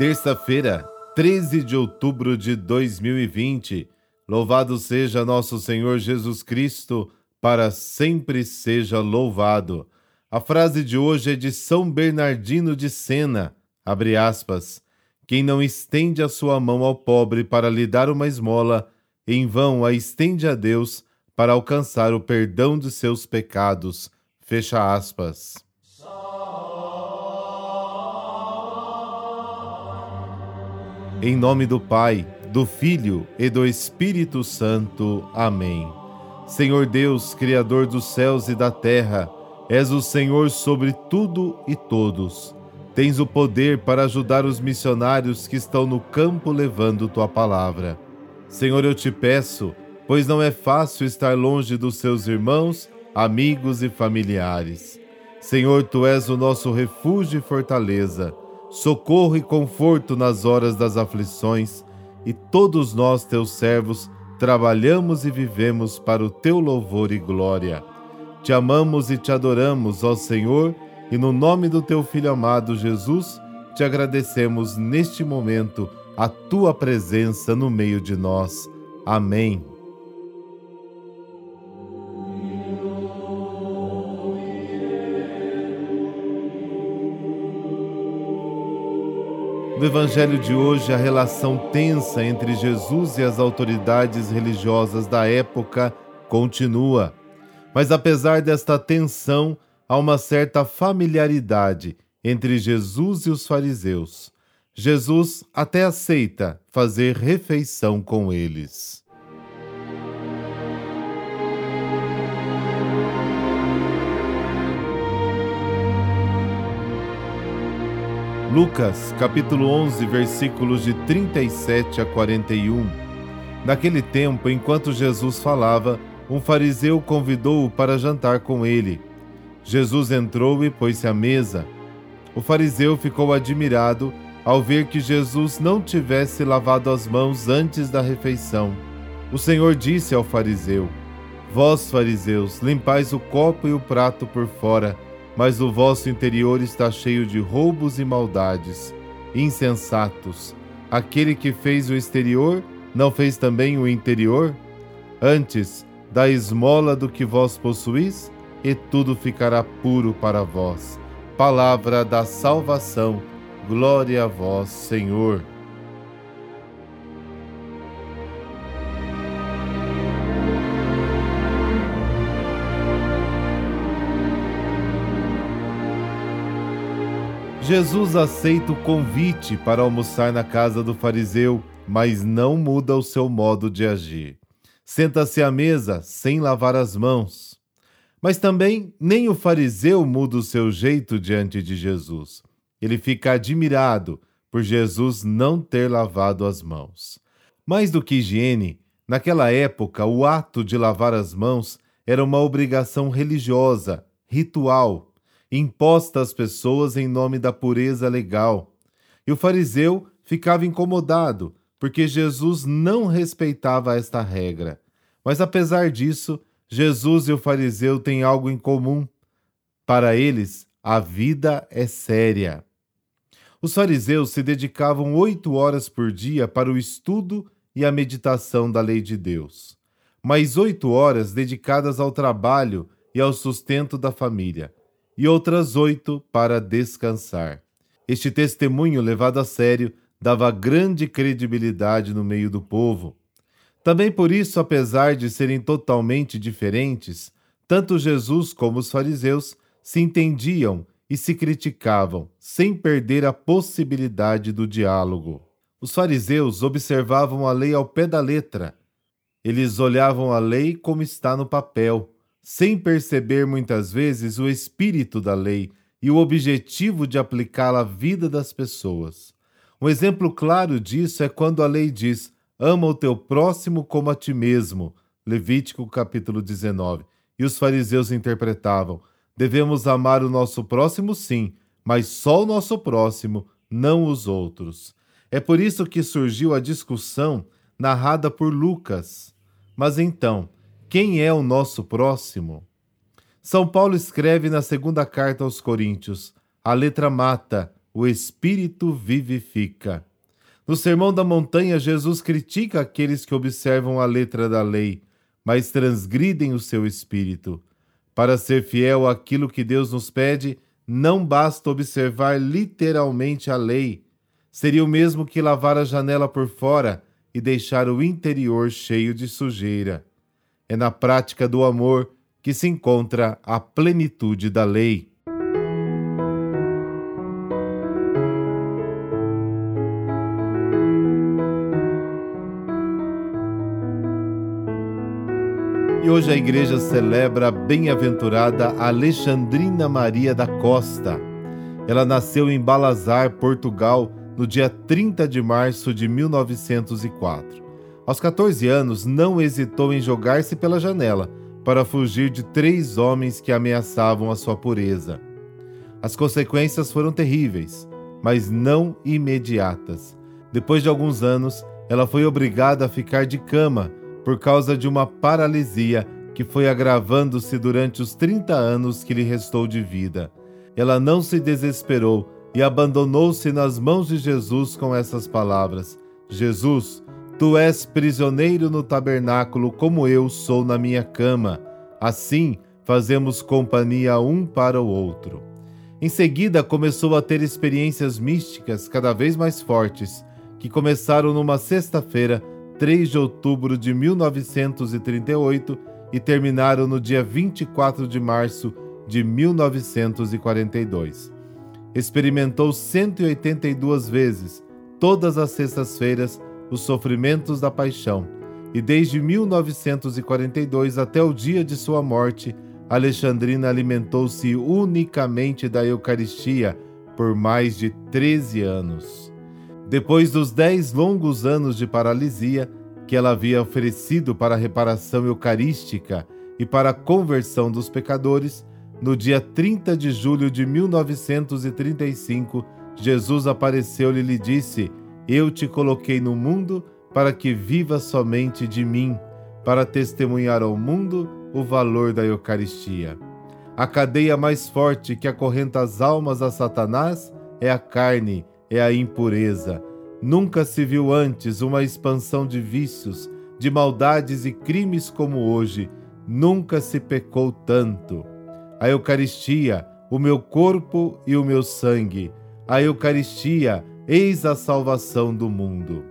Terça-feira, 13 de outubro de 2020. Louvado seja nosso Senhor Jesus Cristo, para sempre seja louvado. A frase de hoje é de São Bernardino de Sena, abre aspas. Quem não estende a sua mão ao pobre para lhe dar uma esmola, em vão a estende a Deus para alcançar o perdão de seus pecados. Fecha aspas. Em nome do Pai, do Filho e do Espírito Santo. Amém. Senhor Deus, Criador dos céus e da terra, és o Senhor sobre tudo e todos. Tens o poder para ajudar os missionários que estão no campo levando tua palavra. Senhor, eu te peço, pois não é fácil estar longe dos seus irmãos, amigos e familiares. Senhor, tu és o nosso refúgio e fortaleza socorro e conforto nas horas das aflições, e todos nós, teus servos, trabalhamos e vivemos para o teu louvor e glória. Te amamos e te adoramos, ó Senhor, e no nome do teu Filho amado Jesus, te agradecemos neste momento a tua presença no meio de nós. Amém. No Evangelho de hoje, a relação tensa entre Jesus e as autoridades religiosas da época continua. Mas apesar desta tensão, há uma certa familiaridade entre Jesus e os fariseus. Jesus até aceita fazer refeição com eles. Lucas, capítulo 11, versículos de 37 a 41. Naquele tempo, enquanto Jesus falava, um fariseu convidou-o para jantar com ele. Jesus entrou e pôs-se à mesa. O fariseu ficou admirado ao ver que Jesus não tivesse lavado as mãos antes da refeição. O Senhor disse ao fariseu: Vós, fariseus, limpais o copo e o prato por fora mas o vosso interior está cheio de roubos e maldades. Insensatos! Aquele que fez o exterior não fez também o interior? Antes, da esmola do que vós possuís, e tudo ficará puro para vós. Palavra da salvação. Glória a vós, Senhor. Jesus aceita o convite para almoçar na casa do fariseu, mas não muda o seu modo de agir. Senta-se à mesa sem lavar as mãos. Mas também nem o fariseu muda o seu jeito diante de Jesus. Ele fica admirado por Jesus não ter lavado as mãos. Mais do que higiene, naquela época o ato de lavar as mãos era uma obrigação religiosa, ritual imposta às pessoas em nome da pureza legal. E o fariseu ficava incomodado, porque Jesus não respeitava esta regra. Mas apesar disso, Jesus e o fariseu têm algo em comum. Para eles, a vida é séria. Os fariseus se dedicavam oito horas por dia para o estudo e a meditação da lei de Deus, mais oito horas dedicadas ao trabalho e ao sustento da família e outras oito para descansar. Este testemunho levado a sério dava grande credibilidade no meio do povo. Também por isso, apesar de serem totalmente diferentes, tanto Jesus como os fariseus se entendiam e se criticavam, sem perder a possibilidade do diálogo. Os fariseus observavam a lei ao pé da letra. Eles olhavam a lei como está no papel, sem perceber muitas vezes o espírito da lei e o objetivo de aplicá-la à vida das pessoas. Um exemplo claro disso é quando a lei diz: ama o teu próximo como a ti mesmo. Levítico capítulo 19. E os fariseus interpretavam: devemos amar o nosso próximo sim, mas só o nosso próximo, não os outros. É por isso que surgiu a discussão narrada por Lucas. Mas então, quem é o nosso próximo? São Paulo escreve na segunda carta aos Coríntios: a letra mata, o Espírito vivifica. No Sermão da Montanha, Jesus critica aqueles que observam a letra da lei, mas transgridem o seu espírito. Para ser fiel àquilo que Deus nos pede, não basta observar literalmente a lei. Seria o mesmo que lavar a janela por fora e deixar o interior cheio de sujeira. É na prática do amor que se encontra a plenitude da lei. E hoje a igreja celebra a bem-aventurada Alexandrina Maria da Costa. Ela nasceu em Balazar, Portugal, no dia 30 de março de 1904. Aos 14 anos, não hesitou em jogar-se pela janela para fugir de três homens que ameaçavam a sua pureza. As consequências foram terríveis, mas não imediatas. Depois de alguns anos, ela foi obrigada a ficar de cama por causa de uma paralisia que foi agravando-se durante os 30 anos que lhe restou de vida. Ela não se desesperou e abandonou-se nas mãos de Jesus com essas palavras: Jesus, tu és prisioneiro no tabernáculo, como eu sou na minha cama. Assim, fazemos companhia um para o outro. Em seguida, começou a ter experiências místicas cada vez mais fortes, que começaram numa sexta-feira 3 de outubro de 1938 e terminaram no dia 24 de março de 1942. Experimentou 182 vezes, todas as sextas-feiras, os sofrimentos da paixão, e desde 1942 até o dia de sua morte, Alexandrina alimentou-se unicamente da Eucaristia por mais de 13 anos. Depois dos dez longos anos de paralisia que ela havia oferecido para a reparação eucarística e para a conversão dos pecadores, no dia 30 de julho de 1935, Jesus apareceu-lhe e lhe disse: Eu te coloquei no mundo para que vivas somente de mim, para testemunhar ao mundo o valor da Eucaristia. A cadeia mais forte que acorrenta as almas a Satanás é a carne é a impureza. Nunca se viu antes uma expansão de vícios, de maldades e crimes como hoje. Nunca se pecou tanto. A Eucaristia, o meu corpo e o meu sangue. A Eucaristia, eis a salvação do mundo.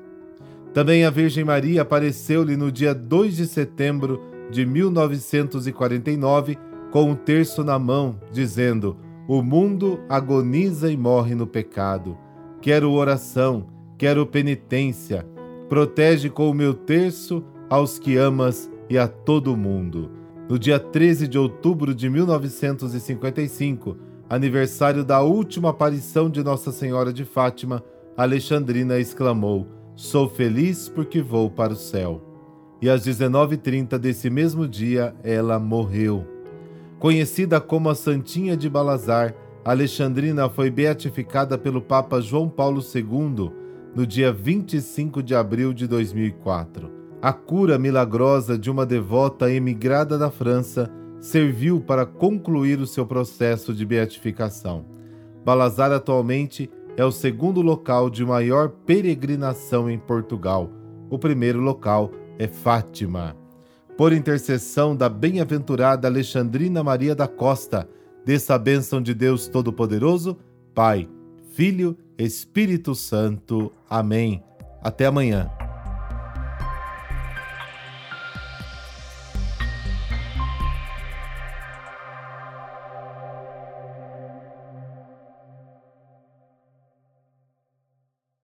Também a Virgem Maria apareceu-lhe no dia 2 de setembro de 1949 com um terço na mão, dizendo: O mundo agoniza e morre no pecado quero oração, quero penitência. Protege com o meu terço aos que amas e a todo mundo. No dia 13 de outubro de 1955, aniversário da última aparição de Nossa Senhora de Fátima, Alexandrina exclamou: Sou feliz porque vou para o céu. E às 19h30 desse mesmo dia, ela morreu. Conhecida como a Santinha de Balazar, Alexandrina foi beatificada pelo Papa João Paulo II no dia 25 de abril de 2004. A cura milagrosa de uma devota emigrada da França serviu para concluir o seu processo de beatificação. Balazar atualmente é o segundo local de maior peregrinação em Portugal. O primeiro local é Fátima. Por intercessão da bem-aventurada Alexandrina Maria da Costa, Desça a bênção de Deus Todo-Poderoso, Pai, Filho, Espírito Santo. Amém. Até amanhã.